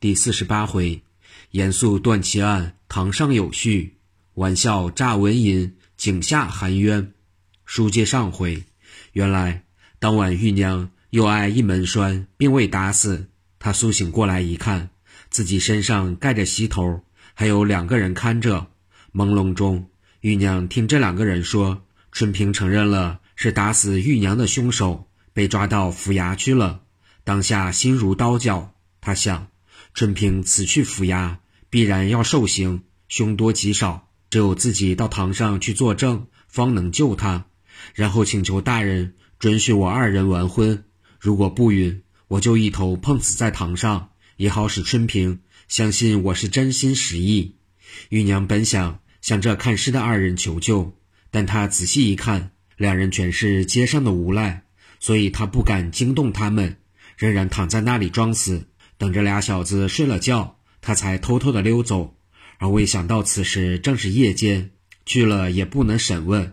第四十八回，严肃断其案，堂上有序；玩笑诈文银，井下含冤。书接上回，原来当晚玉娘又挨一门栓，并未打死。她苏醒过来一看，自己身上盖着席头，还有两个人看着。朦胧中，玉娘听这两个人说，春平承认了是打死玉娘的凶手，被抓到府衙去了。当下心如刀绞，她想。春平此去府衙，必然要受刑，凶多吉少。只有自己到堂上去作证，方能救他。然后请求大人准许我二人完婚。如果不允，我就一头碰死在堂上，也好使春平相信我是真心实意。玉娘本想向这看尸的二人求救，但她仔细一看，两人全是街上的无赖，所以她不敢惊动他们，仍然躺在那里装死。等着俩小子睡了觉，他才偷偷的溜走，而未想到此时正是夜间，去了也不能审问。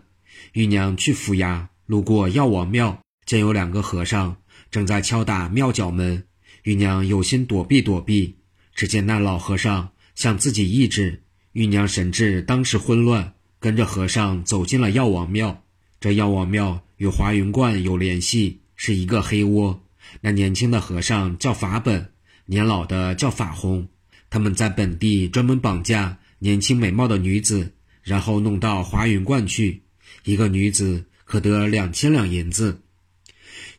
玉娘去府衙，路过药王庙，见有两个和尚正在敲打庙角门。玉娘有心躲避躲避，只见那老和尚向自己一指，玉娘神智当时混乱，跟着和尚走进了药王庙。这药王庙与华云观有联系，是一个黑窝。那年轻的和尚叫法本。年老的叫法红，他们在本地专门绑架年轻美貌的女子，然后弄到华云观去。一个女子可得两千两银子。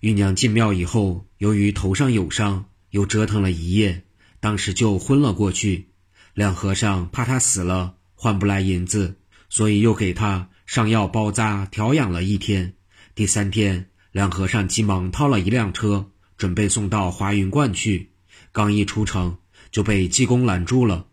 玉娘进庙以后，由于头上有伤，又折腾了一夜，当时就昏了过去。两和尚怕她死了换不来银子，所以又给她上药包扎调养了一天。第三天，两和尚急忙掏了一辆车，准备送到华云观去。刚一出城，就被济公拦住了。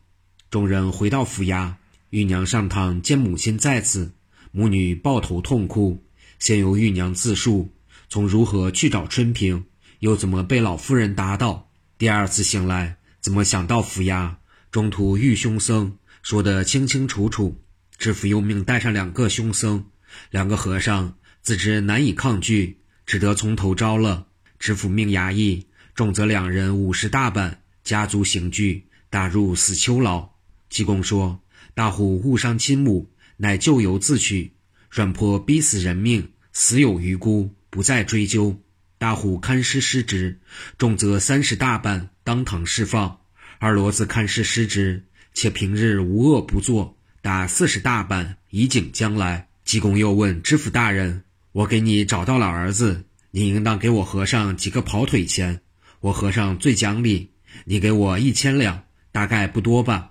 众人回到府衙，玉娘上堂见母亲在此，母女抱头痛哭。先由玉娘自述，从如何去找春平，又怎么被老夫人打倒。第二次醒来，怎么想到府衙，中途遇凶僧，说得清清楚楚。知府又命带上两个凶僧，两个和尚自知难以抗拒，只得从头招了。知府命衙役。重则两人五十大板，家族刑具，打入死囚牢。济公说：“大虎误伤亲母，乃咎由自取。软婆逼死人命，死有余辜，不再追究。大虎看尸失职，重则三十大板，当堂释放。二骡子看尸失职，且平日无恶不作，打四十大板，以警将来。”济公又问知府大人：“我给你找到了儿子，你应当给我和尚几个跑腿钱。”我和尚最讲理，你给我一千两，大概不多吧？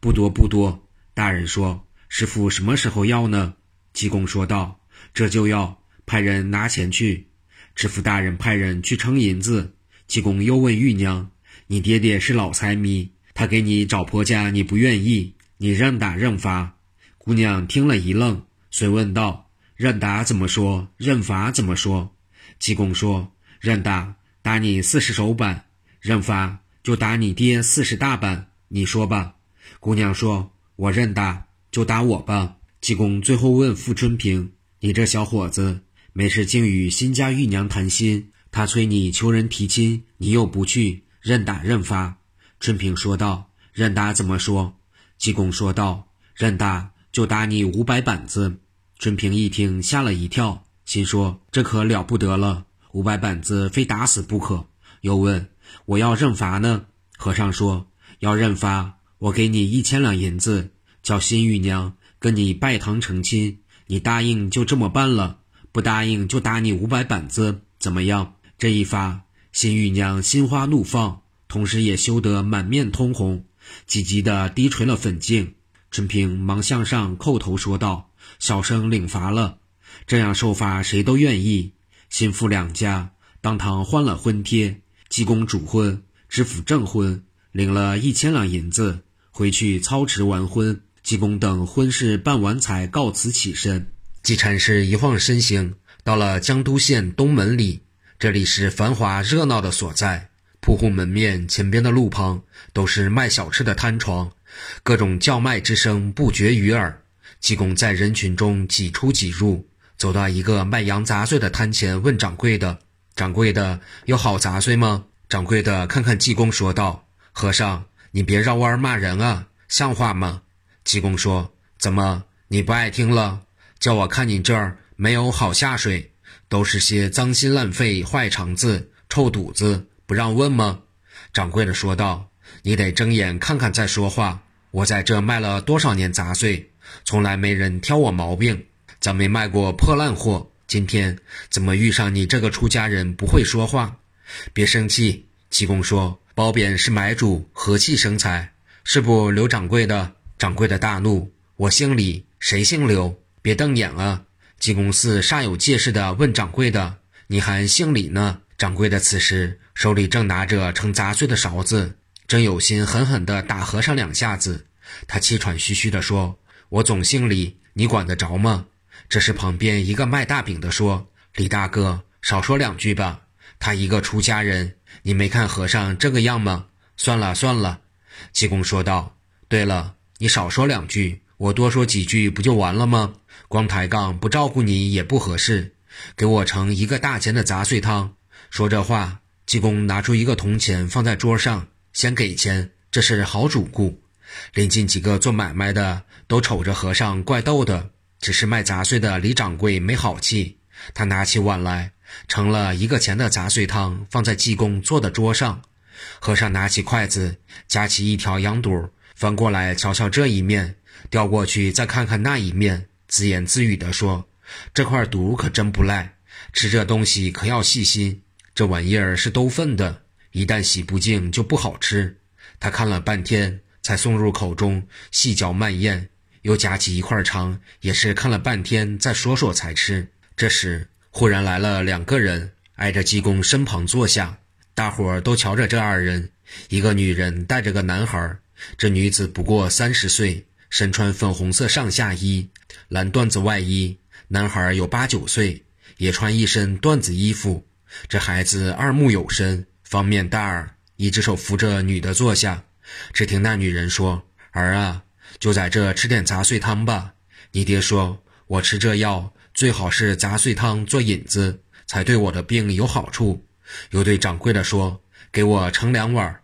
不多不多。大人说：“师傅什么时候要呢？”济公说道：“这就要派人拿钱去。”知府大人派人去称银子。济公又问玉娘：“你爹爹是老财迷，他给你找婆家，你不愿意，你认打认罚？”姑娘听了一愣，遂问道：“认打怎么说？认罚怎么说？”济公说：“认打。”打你四十手板，认罚就打你爹四十大板，你说吧。姑娘说：“我认打，就打我吧。”济公最后问傅春平：“你这小伙子，没事竟与新家玉娘谈心，他催你求人提亲，你又不去，认打认罚？”春平说道：“认打怎么说？”济公说道：“认打就打你五百板子。”春平一听吓了一跳，心说：“这可了不得了。”五百板子非打死不可。又问：“我要认罚呢？”和尚说：“要认罚，我给你一千两银子，叫新玉娘跟你拜堂成亲。你答应就这么办了，不答应就打你五百板子，怎么样？”这一发，新玉娘心花怒放，同时也羞得满面通红，急急地低垂了粉颈。春平忙向上叩头说道：“小生领罚了。这样受罚，谁都愿意。”新妇两家当堂换了婚帖，济公主婚，知府证婚，领了一千两银子，回去操持完婚。济公等婚事办完，才告辞起身。济禅师一晃身形，到了江都县东门里，这里是繁华热闹的所在。铺户门面前边的路旁，都是卖小吃的摊床，各种叫卖之声不绝于耳。济公在人群中挤出挤入。走到一个卖羊杂碎的摊前，问掌柜的：“掌柜的，有好杂碎吗？”掌柜的看看济公，说道：“和尚，你别绕弯骂人啊，像话吗？”济公说：“怎么，你不爱听了？叫我看你这儿没有好下水，都是些脏心烂肺、坏肠子、臭肚子，不让问吗？”掌柜的说道：“你得睁眼看看再说话。我在这卖了多少年杂碎，从来没人挑我毛病，咱没卖过破烂货。今天怎么遇上你这个出家人不会说话？别生气。”济公说：“褒贬是买主，和气生财，是不？刘掌柜的。”掌柜的大怒：“我姓李，谁姓刘？别瞪眼啊！”济公寺煞有介事地问掌柜的：“你还姓李呢？”掌柜的此时手里正拿着盛杂碎的勺子，真有心狠狠地打和尚两下子。他气喘吁吁地说：“我总姓李，你管得着吗？”这时旁边一个卖大饼的说：“李大哥，少说两句吧。他一个出家人，你没看和尚这个样吗？算了算了。”济公说道：“对了，你少说两句，我多说几句不就完了吗？光抬杠不照顾你也不合适。给我盛一个大钱的杂碎汤。”说这话，济公拿出一个铜钱放在桌上，先给钱，这是好主顾。临近几个做买卖的都瞅着和尚怪逗的，只是卖杂碎的李掌柜没好气，他拿起碗来盛了一个钱的杂碎汤，放在济公坐的桌上。和尚拿起筷子夹起一条羊肚，翻过来瞧瞧这一面，调过去再看看那一面，自言自语地说：“这块肚可真不赖，吃这东西可要细心。”这玩意儿是兜粪的，一旦洗不净就不好吃。他看了半天，才送入口中，细嚼慢咽，又夹起一块肠，也是看了半天，再说说才吃。这时，忽然来了两个人，挨着济公身旁坐下。大伙儿都瞧着这二人，一个女人带着个男孩，这女子不过三十岁，身穿粉红色上下衣、蓝缎子外衣；男孩有八九岁，也穿一身缎子衣服。这孩子二目有神，方面大耳，一只手扶着女的坐下。只听那女人说：“儿啊，就在这吃点杂碎汤吧。你爹说我吃这药最好是杂碎汤做引子，才对我的病有好处。”又对掌柜的说：“给我盛两碗。”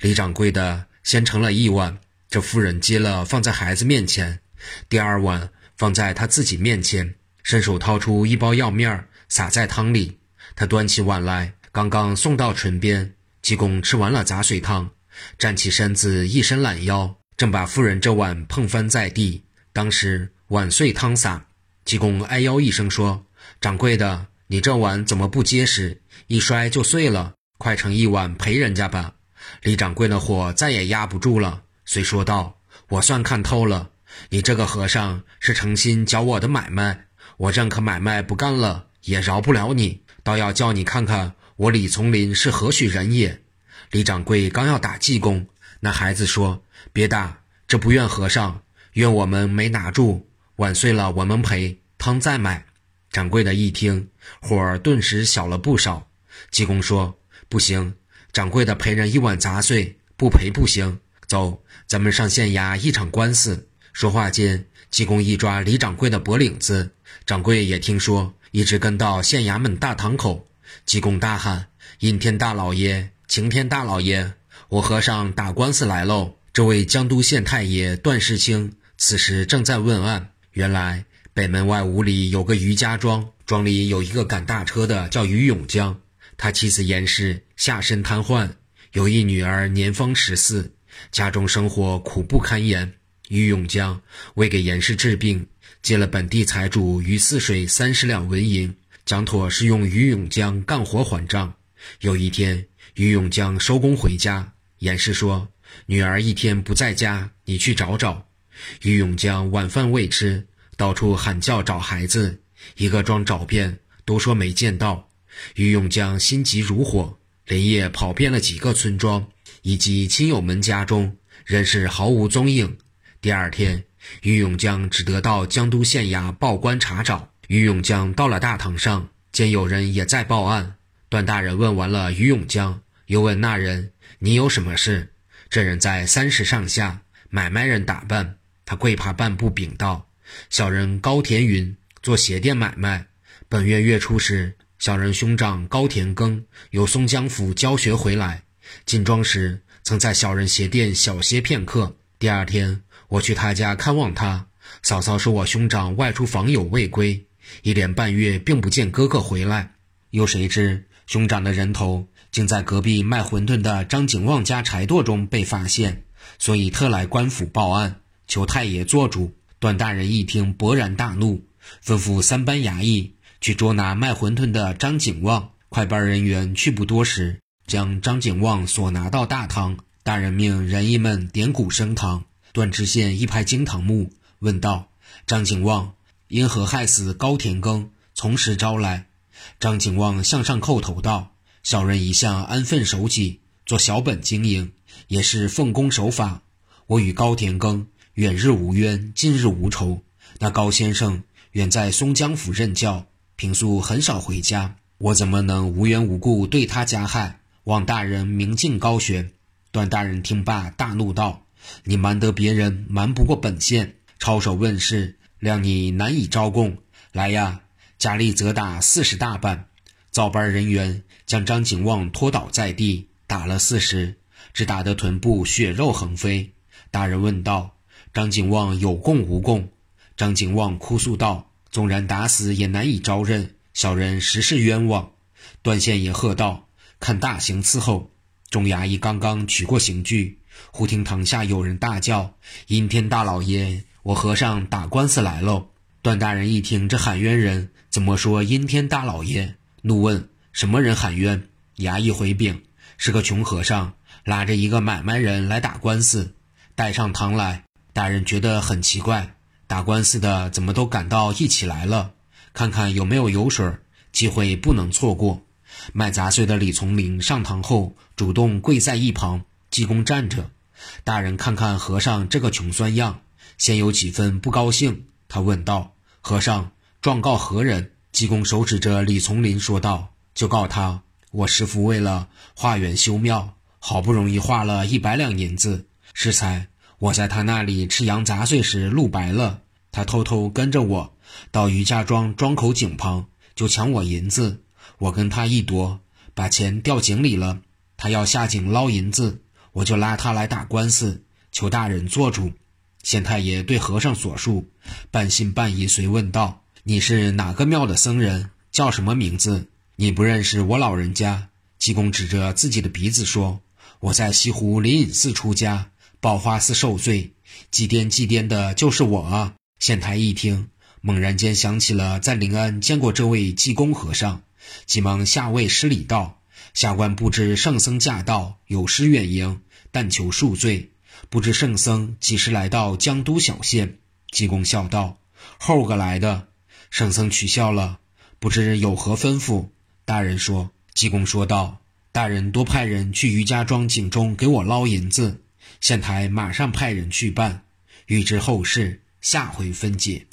李掌柜的先盛了一碗，这妇人接了放在孩子面前，第二碗放在他自己面前，伸手掏出一包药面撒在汤里。他端起碗来，刚刚送到唇边。济公吃完了杂碎汤，站起身子，一伸懒腰，正把夫人这碗碰翻在地。当时碗碎汤洒，济公哎呦一声说：“掌柜的，你这碗怎么不结实？一摔就碎了，快盛一碗赔人家吧。”李掌柜的火再也压不住了，遂说道：“我算看透了，你这个和尚是诚心搅我的买卖，我认可买卖不干了，也饶不了你。”倒要叫你看看我李丛林是何许人也！李掌柜刚要打济公，那孩子说：“别打，这不怨和尚，怨我们没拿住。碗碎了我们赔，汤再买。”掌柜的一听，火儿顿时小了不少。济公说：“不行，掌柜的赔人一碗杂碎，不赔不行。走，咱们上县衙一场官司。”说话间，济公一抓李掌柜的脖领子，掌柜也听说。一直跟到县衙门大堂口，济公大喊：“阴天大老爷，晴天大老爷，我和尚打官司来喽！”这位江都县太爷段世清此时正在问案。原来北门外五里有个余家庄，庄里有一个赶大车的，叫余永江。他妻子严氏下身瘫痪，有一女儿年方十四，家中生活苦不堪言。于永江为给严氏治病。借了本地财主于四水三十两纹银，蒋妥是用于永江干活还账。有一天，于永江收工回家，严氏说：“女儿一天不在家，你去找找。”于永江晚饭未吃，到处喊叫找孩子，一个庄找遍，都说没见到。于永江心急如火，连夜跑遍了几个村庄以及亲友们家中，仍是毫无踪影。第二天。于永江只得到江都县衙报官查找。于永江到了大堂上，见有人也在报案。段大人问完了于永江，又问那人：“你有什么事？”这人在三十上下，买卖人打扮。他跪爬半步禀道：“小人高田云，做鞋店买卖。本月月初时，小人兄长高田庚由松江府教学回来，进庄时曾在小人鞋店小歇片刻。第二天，我去他家看望他，嫂嫂说我兄长外出访友未归，一连半月并不见哥哥回来。又谁知兄长的人头竟在隔壁卖馄饨的张景旺家柴垛中被发现，所以特来官府报案，求太爷做主。段大人一听，勃然大怒，吩咐三班衙役去捉拿卖馄饨的张景旺。快班人员去不多时，将张景旺所拿到大堂。大人命人役们点鼓升堂。段知县一拍惊堂木，问道：“张景旺因何害死高田庚？从实招来。”张景旺向上叩头道：“小人一向安分守己，做小本经营，也是奉公守法。我与高田庚。”远日无冤，近日无仇。那高先生远在松江府任教，平素很少回家，我怎么能无缘无故对他加害？望大人明镜高悬。段大人听罢，大怒道：“你瞒得别人，瞒不过本县。抄手问世，谅你难以招供。来呀，加力责打四十大板。”造班人员将张景旺拖倒在地，打了四十，只打得臀部血肉横飞。大人问道。张景旺有供无供？张景旺哭诉道：“纵然打死，也难以招认。小人实是冤枉。”段县也喝道：“看大刑伺候！”众衙役刚刚取过刑具，忽听堂下有人大叫：“阴天大老爷，我和尚打官司来喽！”段大人一听这喊冤人怎么说阴天大老爷，怒问：“什么人喊冤？”衙役回禀：“是个穷和尚，拉着一个买卖人来打官司，带上堂来。”大人觉得很奇怪，打官司的怎么都赶到一起来了？看看有没有油水，机会不能错过。卖杂碎的李从林上堂后，主动跪在一旁，济公站着。大人看看和尚这个穷酸样，先有几分不高兴。他问道：“和尚状告何人？”济公手指着李从林说道：“就告他，我师父为了化缘修庙，好不容易化了一百两银子，适才。”我在他那里吃羊杂碎时露白了，他偷偷跟着我到余家庄庄口井旁，就抢我银子。我跟他一夺，把钱掉井里了。他要下井捞银子，我就拉他来打官司，求大人做主。县太爷对和尚所述，半信半疑，随问道：“你是哪个庙的僧人？叫什么名字？你不认识我老人家？”济公指着自己的鼻子说：“我在西湖灵隐寺出家。”宝花寺受罪，祭奠祭奠的就是我啊！县太一听，猛然间想起了在临安见过这位济公和尚，急忙下位施礼道：“下官不知圣僧驾到，有失远迎，但求恕罪。不知圣僧几时来到江都小县？”济公笑道：“后个来的。”圣僧取笑了，不知有何吩咐？大人说：“济公说道，大人多派人去余家庄井中给我捞银子。”县台马上派人去办，欲知后事，下回分解。